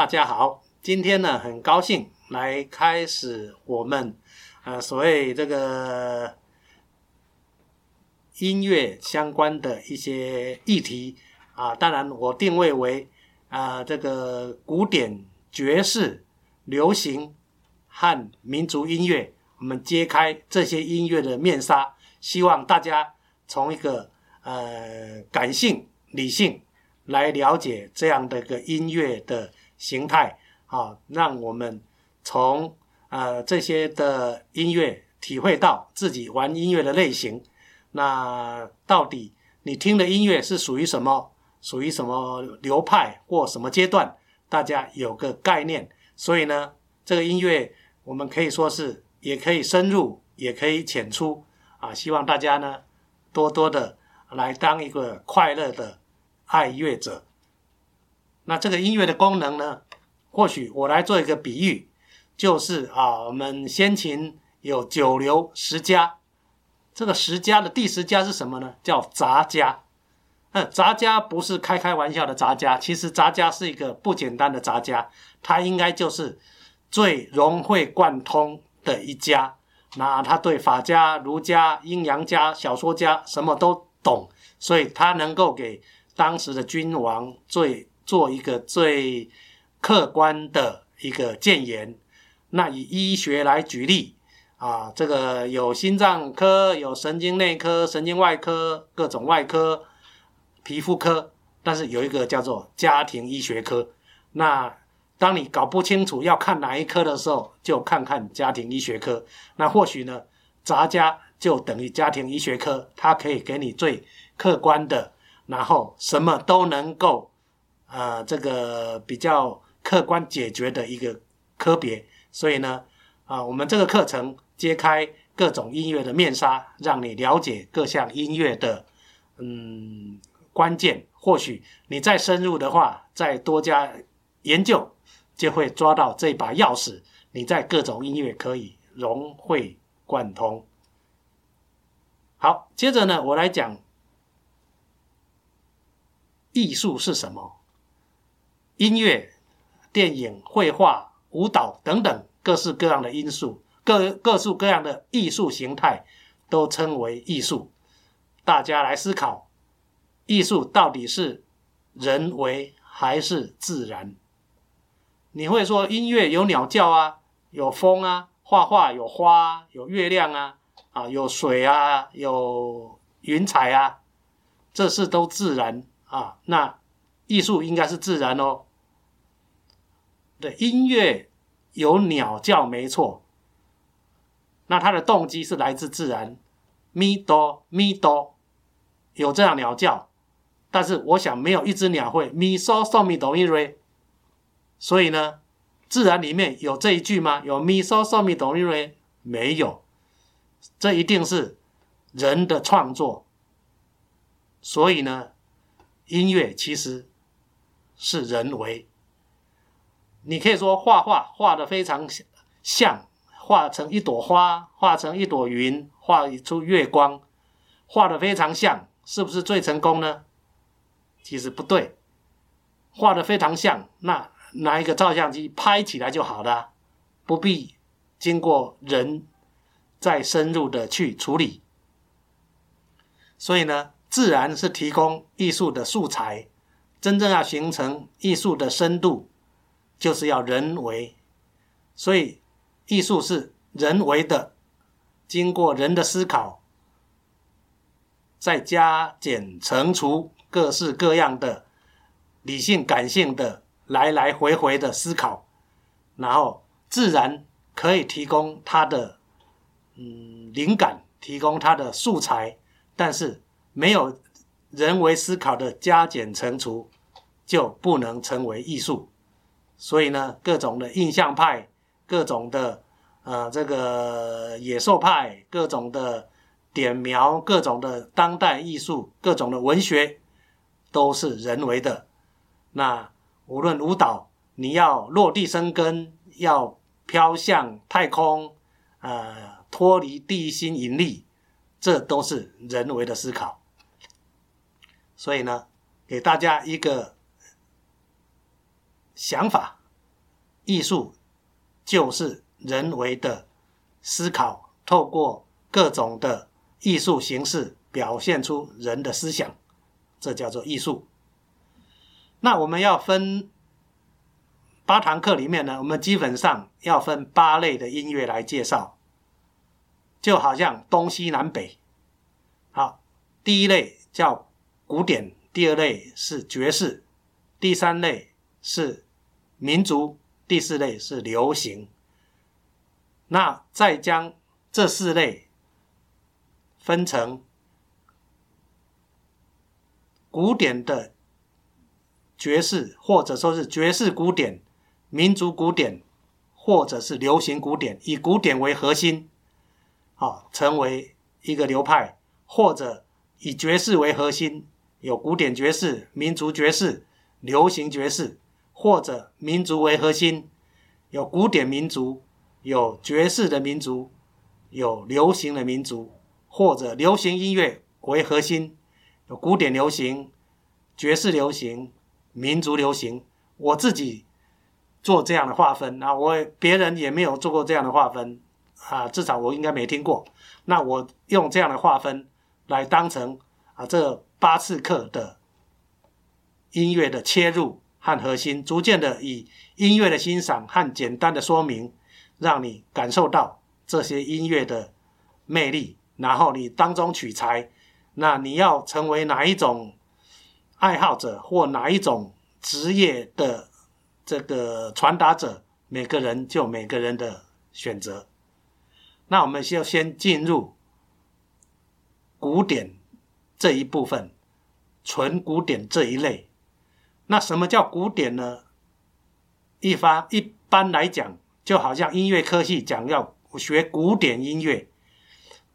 大家好，今天呢很高兴来开始我们呃所谓这个音乐相关的一些议题啊，当然我定位为啊这个古典、爵士、流行和民族音乐，我们揭开这些音乐的面纱，希望大家从一个呃感性、理性来了解这样的一个音乐的。形态啊，让我们从呃这些的音乐体会到自己玩音乐的类型。那到底你听的音乐是属于什么？属于什么流派或什么阶段？大家有个概念。所以呢，这个音乐我们可以说是也可以深入，也可以浅出啊。希望大家呢多多的来当一个快乐的爱乐者。那这个音乐的功能呢？或许我来做一个比喻，就是啊，我们先秦有九流十家，这个十家的第十家是什么呢？叫杂家。嗯，杂家不是开开玩笑的杂家，其实杂家是一个不简单的杂家，它应该就是最融会贯通的一家。那他对法家、儒家、阴阳家、小说家什么都懂，所以他能够给当时的君王最。做一个最客观的一个谏言。那以医学来举例啊，这个有心脏科、有神经内科、神经外科、各种外科、皮肤科，但是有一个叫做家庭医学科。那当你搞不清楚要看哪一科的时候，就看看家庭医学科。那或许呢，杂家就等于家庭医学科，它可以给你最客观的，然后什么都能够。呃，这个比较客观解决的一个科别，所以呢，啊，我们这个课程揭开各种音乐的面纱，让你了解各项音乐的嗯关键。或许你再深入的话，再多加研究，就会抓到这把钥匙，你在各种音乐可以融会贯通。好，接着呢，我来讲艺术是什么。音乐、电影、绘画、舞蹈等等各式各样的因素，各各式各样的艺术形态，都称为艺术。大家来思考，艺术到底是人为还是自然？你会说音乐有鸟叫啊，有风啊；画画有花、有月亮啊，啊，有水啊，有云彩啊，这是都自然啊。那艺术应该是自然哦。对，音乐有鸟叫没错，那它的动机是来自自然，咪哆咪哆，有这样鸟叫，但是我想没有一只鸟会咪嗦嗦咪哆咪瑞，所以呢，自然里面有这一句吗？有咪嗦嗦咪哆咪瑞？没有，这一定是人的创作，所以呢，音乐其实是人为。你可以说画画画的非常像，画成一朵花，画成一朵云，画一出月光，画的非常像，是不是最成功呢？其实不对，画的非常像，那拿一个照相机拍起来就好了，不必经过人再深入的去处理。所以呢，自然是提供艺术的素材，真正要形成艺术的深度。就是要人为，所以艺术是人为的，经过人的思考，再加减乘除各式各样的理性感性的来来回回的思考，然后自然可以提供它的嗯灵感，提供它的素材，但是没有人为思考的加减乘除，就不能成为艺术。所以呢，各种的印象派，各种的呃这个野兽派，各种的点描，各种的当代艺术，各种的文学，都是人为的。那无论舞蹈，你要落地生根，要飘向太空，呃，脱离地心引力，这都是人为的思考。所以呢，给大家一个。想法艺术就是人为的思考，透过各种的艺术形式表现出人的思想，这叫做艺术。那我们要分八堂课里面呢，我们基本上要分八类的音乐来介绍，就好像东西南北。好，第一类叫古典，第二类是爵士，第三类是民族，第四类是流行。那再将这四类分成古典的。爵士，或者说是爵士古典、民族古典，或者是流行古典，以古典为核心，啊，成为一个流派；或者以爵士为核心，有古典爵士、民族爵士、流行爵士；或者民族为核心，有古典民族、有爵士的民族、有流行的民族；或者流行音乐为核心，有古典流行、爵士流行。民族流行，我自己做这样的划分，那我别人也没有做过这样的划分啊，至少我应该没听过。那我用这样的划分来当成啊这八次课的音乐的切入和核心，逐渐的以音乐的欣赏和简单的说明，让你感受到这些音乐的魅力，然后你当中取材。那你要成为哪一种？爱好者或哪一种职业的这个传达者，每个人就每个人的选择。那我们需要先进入古典这一部分，纯古典这一类。那什么叫古典呢？一般一般来讲，就好像音乐科系讲要学古典音乐，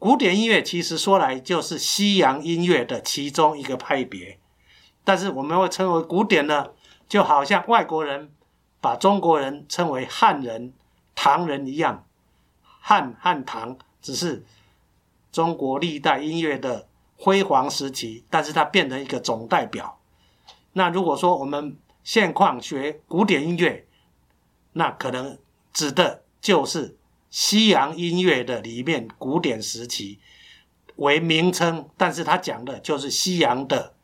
古典音乐其实说来就是西洋音乐的其中一个派别。但是我们会称为古典呢，就好像外国人把中国人称为汉人、唐人一样，汉汉唐只是中国历代音乐的辉煌时期，但是它变成一个总代表。那如果说我们现况学古典音乐，那可能指的就是西洋音乐的里面古典时期为名称，但是它讲的就是西洋的。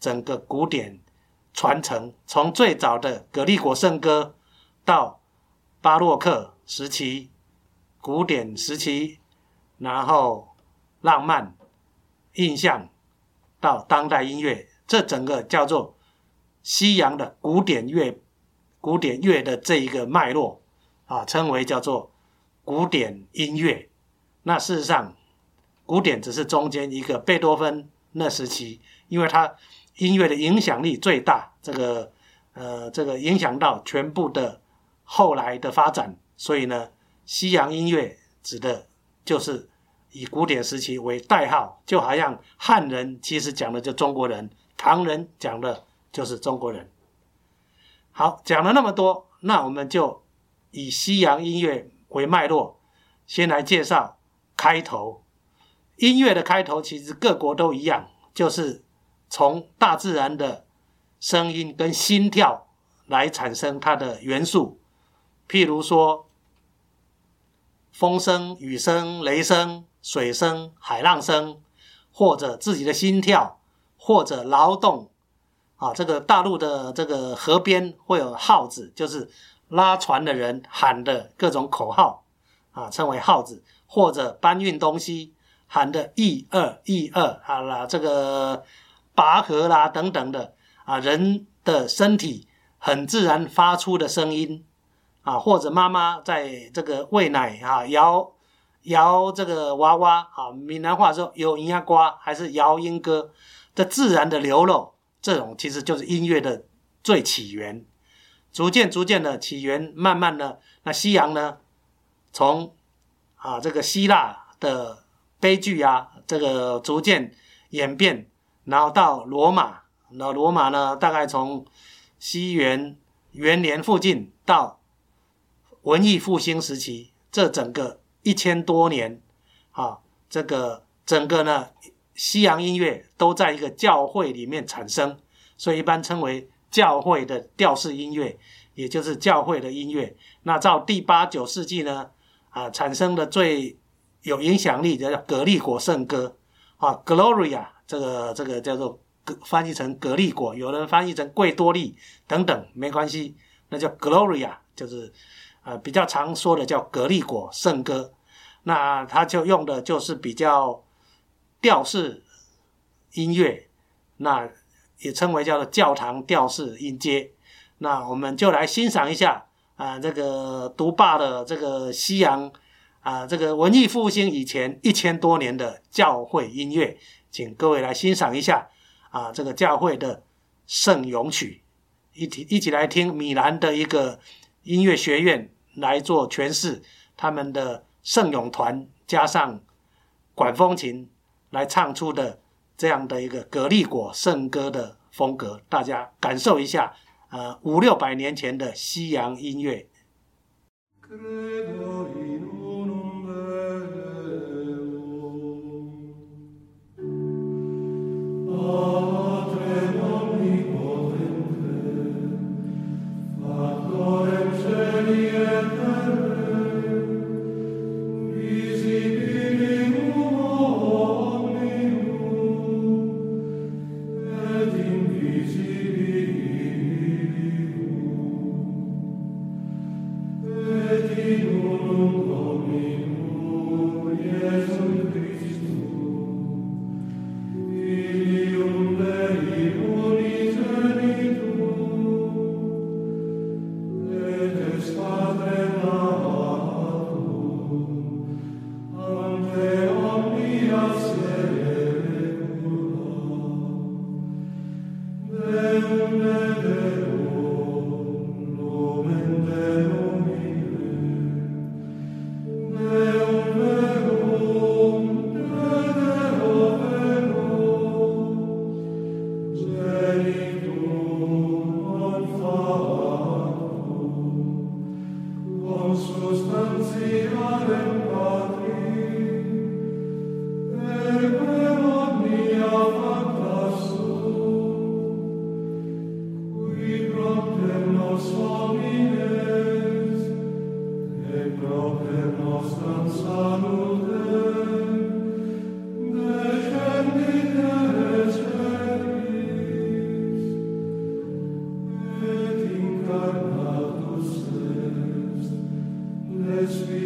整个古典传承，从最早的格利果圣歌到巴洛克时期、古典时期，然后浪漫、印象到当代音乐，这整个叫做西洋的古典乐、古典乐的这一个脉络啊，称为叫做古典音乐。那事实上，古典只是中间一个贝多芬那时期，因为他。音乐的影响力最大，这个呃，这个影响到全部的后来的发展。所以呢，西洋音乐指的就是以古典时期为代号，就好像汉人其实讲的就中国人，唐人讲的就是中国人。好，讲了那么多，那我们就以西洋音乐为脉络，先来介绍开头。音乐的开头其实各国都一样，就是。从大自然的声音跟心跳来产生它的元素，譬如说风声、雨声、雷声、水声、海浪声，或者自己的心跳，或者劳动啊。这个大陆的这个河边会有号子，就是拉船的人喊的各种口号啊，称为号子，或者搬运东西喊的一二一二，好了，这个。拔河啦，等等的啊，人的身体很自然发出的声音啊，或者妈妈在这个喂奶啊，摇摇这个娃娃啊，闽南话说有咿呀瓜，还是摇莺歌，这自然的流露，这种其实就是音乐的最起源。逐渐逐渐的起源，慢慢的，那西洋呢，从啊这个希腊的悲剧啊，这个逐渐演变。然后到罗马，那罗马呢？大概从西元元年附近到文艺复兴时期，这整个一千多年，啊，这个整个呢，西洋音乐都在一个教会里面产生，所以一般称为教会的调式音乐，也就是教会的音乐。那到第八九世纪呢，啊，产生的最有影响力的叫《格利果圣歌》啊，Gloria，这个这个叫做翻译成格利果，有人翻译成贵多利等等，没关系，那叫 Gloria，就是呃比较常说的叫格利果圣歌。那他就用的就是比较调式音乐，那也称为叫做教堂调式音阶。那我们就来欣赏一下啊，这个独霸的这个西洋啊，这个文艺复兴以前一千多年的教会音乐，请各位来欣赏一下啊，这个教会的圣咏曲，一起一起来听米兰的一个音乐学院来做诠释他们的。圣咏团加上管风琴来唱出的这样的一个格力果圣歌的风格，大家感受一下。呃，五六百年前的西洋音乐。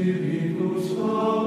Spiritus Sanctus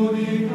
You.